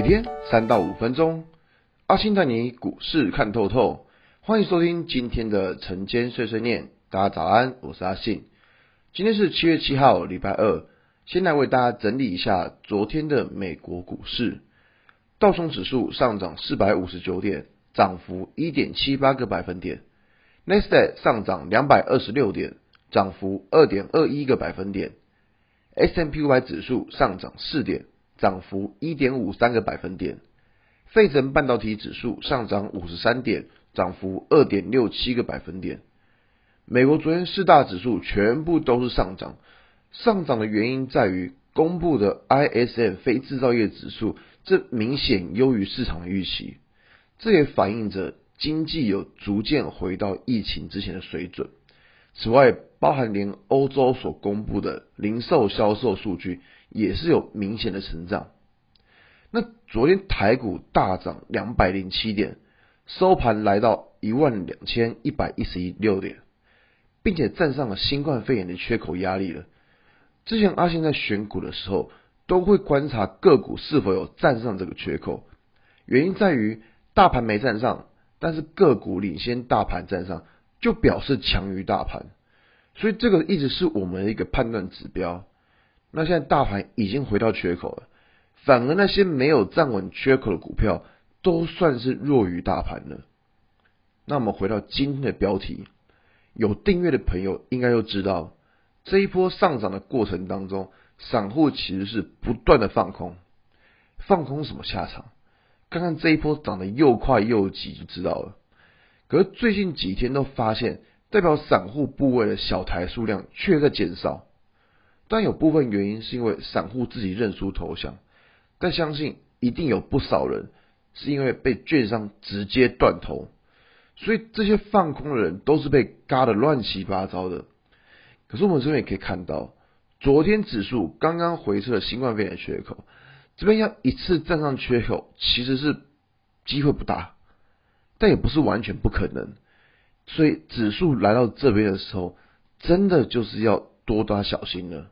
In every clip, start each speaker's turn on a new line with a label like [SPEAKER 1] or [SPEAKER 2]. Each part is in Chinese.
[SPEAKER 1] 每天三到五分钟，阿信带你股市看透透。欢迎收听今天的晨间碎碎念。大家早安，我是阿信。今天是七月七号，礼拜二。先来为大家整理一下昨天的美国股市。道琼指数上涨四百五十九点，涨幅一点七八个百分点。纳斯达克上涨两百二十六点，涨幅二点二一个百分点。S&P 500指数上涨四点，涨幅一点五三个百分点。费城半导体指数上涨五十三点，涨幅二点六七个百分点。美国昨天四大指数全部都是上涨，上涨的原因在于公布的 ISM 非制造业指数，这明显优于市场的预期，这也反映着经济有逐渐回到疫情之前的水准。此外，包含连欧洲所公布的零售销售数据也是有明显的成长。那昨天台股大涨两百零七点，收盘来到一万两千一百一十一六点，并且站上了新冠肺炎的缺口压力了。之前阿信在选股的时候，都会观察个股是否有站上这个缺口，原因在于大盘没站上，但是个股领先大盘站上，就表示强于大盘。所以这个一直是我们的一个判断指标。那现在大盘已经回到缺口了，反而那些没有站稳缺口的股票都算是弱于大盘了。那我们回到今天的标题，有订阅的朋友应该都知道，这一波上涨的过程当中，散户其实是不断的放空。放空什么下场？看看这一波涨得又快又急就知道了。可是最近几天都发现。代表散户部位的小台数量却在减少，但有部分原因是因为散户自己认输投降，但相信一定有不少人是因为被券商直接断头，所以这些放空的人都是被嘎得乱七八糟的。可是我们这边也可以看到，昨天指数刚刚回撤了新冠肺炎缺口，这边要一次站上缺口其实是机会不大，但也不是完全不可能。所以指数来到这边的时候，真的就是要多加小心了。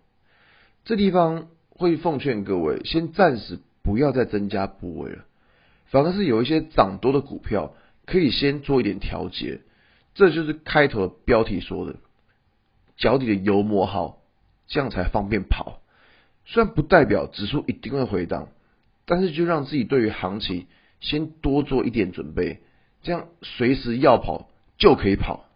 [SPEAKER 1] 这地方会奉劝各位，先暂时不要再增加部位了，反而是有一些涨多的股票，可以先做一点调节。这就是开头的标题说的，脚底的油抹好，这样才方便跑。虽然不代表指数一定会回档，但是就让自己对于行情先多做一点准备，这样随时要跑。就可以跑，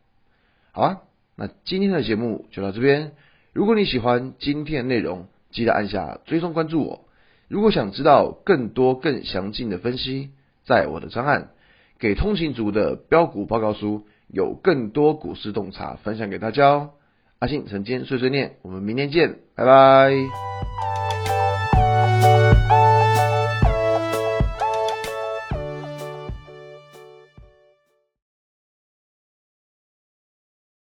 [SPEAKER 1] 好啊。那今天的节目就到这边。如果你喜欢今天的内容，记得按下追踪关注我。如果想知道更多更详尽的分析，在我的专案《给通勤族的标股报告书》有更多股市洞察分享给大家哦。阿信晨间碎碎念，我们明天见，拜拜。